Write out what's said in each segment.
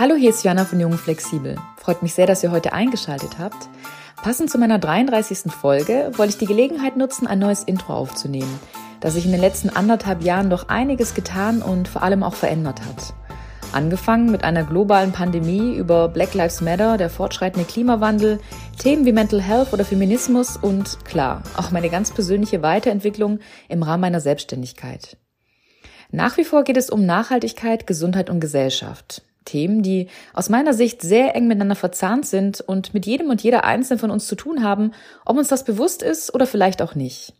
Hallo, hier ist Jana von Jung Flexibel. Freut mich sehr, dass ihr heute eingeschaltet habt. Passend zu meiner 33. Folge wollte ich die Gelegenheit nutzen, ein neues Intro aufzunehmen, das sich in den letzten anderthalb Jahren doch einiges getan und vor allem auch verändert hat. Angefangen mit einer globalen Pandemie über Black Lives Matter, der fortschreitende Klimawandel, Themen wie Mental Health oder Feminismus und klar, auch meine ganz persönliche Weiterentwicklung im Rahmen meiner Selbstständigkeit. Nach wie vor geht es um Nachhaltigkeit, Gesundheit und Gesellschaft. Themen, die aus meiner Sicht sehr eng miteinander verzahnt sind und mit jedem und jeder einzelnen von uns zu tun haben, ob uns das bewusst ist oder vielleicht auch nicht.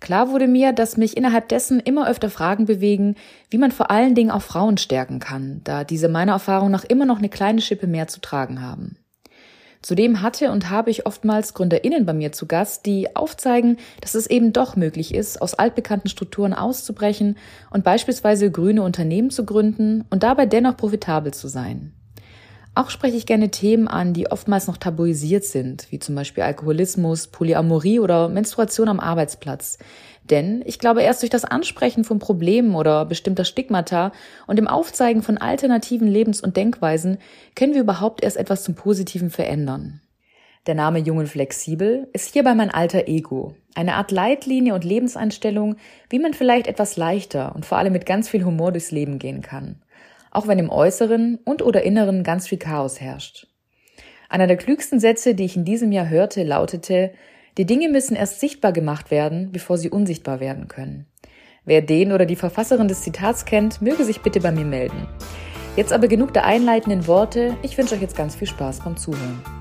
Klar wurde mir, dass mich innerhalb dessen immer öfter Fragen bewegen, wie man vor allen Dingen auch Frauen stärken kann, da diese meiner Erfahrung nach immer noch eine kleine Schippe mehr zu tragen haben. Zudem hatte und habe ich oftmals GründerInnen bei mir zu Gast, die aufzeigen, dass es eben doch möglich ist, aus altbekannten Strukturen auszubrechen und beispielsweise grüne Unternehmen zu gründen und dabei dennoch profitabel zu sein. Auch spreche ich gerne Themen an, die oftmals noch tabuisiert sind, wie zum Beispiel Alkoholismus, Polyamorie oder Menstruation am Arbeitsplatz, denn ich glaube, erst durch das Ansprechen von Problemen oder bestimmter Stigmata und dem Aufzeigen von alternativen Lebens- und Denkweisen können wir überhaupt erst etwas zum Positiven verändern. Der Name Jung und Flexibel ist hierbei mein alter Ego, eine Art Leitlinie und Lebenseinstellung, wie man vielleicht etwas leichter und vor allem mit ganz viel Humor durchs Leben gehen kann, auch wenn im Äußeren und oder Inneren ganz viel Chaos herrscht. Einer der klügsten Sätze, die ich in diesem Jahr hörte, lautete, die Dinge müssen erst sichtbar gemacht werden, bevor sie unsichtbar werden können. Wer den oder die Verfasserin des Zitats kennt, möge sich bitte bei mir melden. Jetzt aber genug der einleitenden Worte. Ich wünsche euch jetzt ganz viel Spaß beim Zuhören.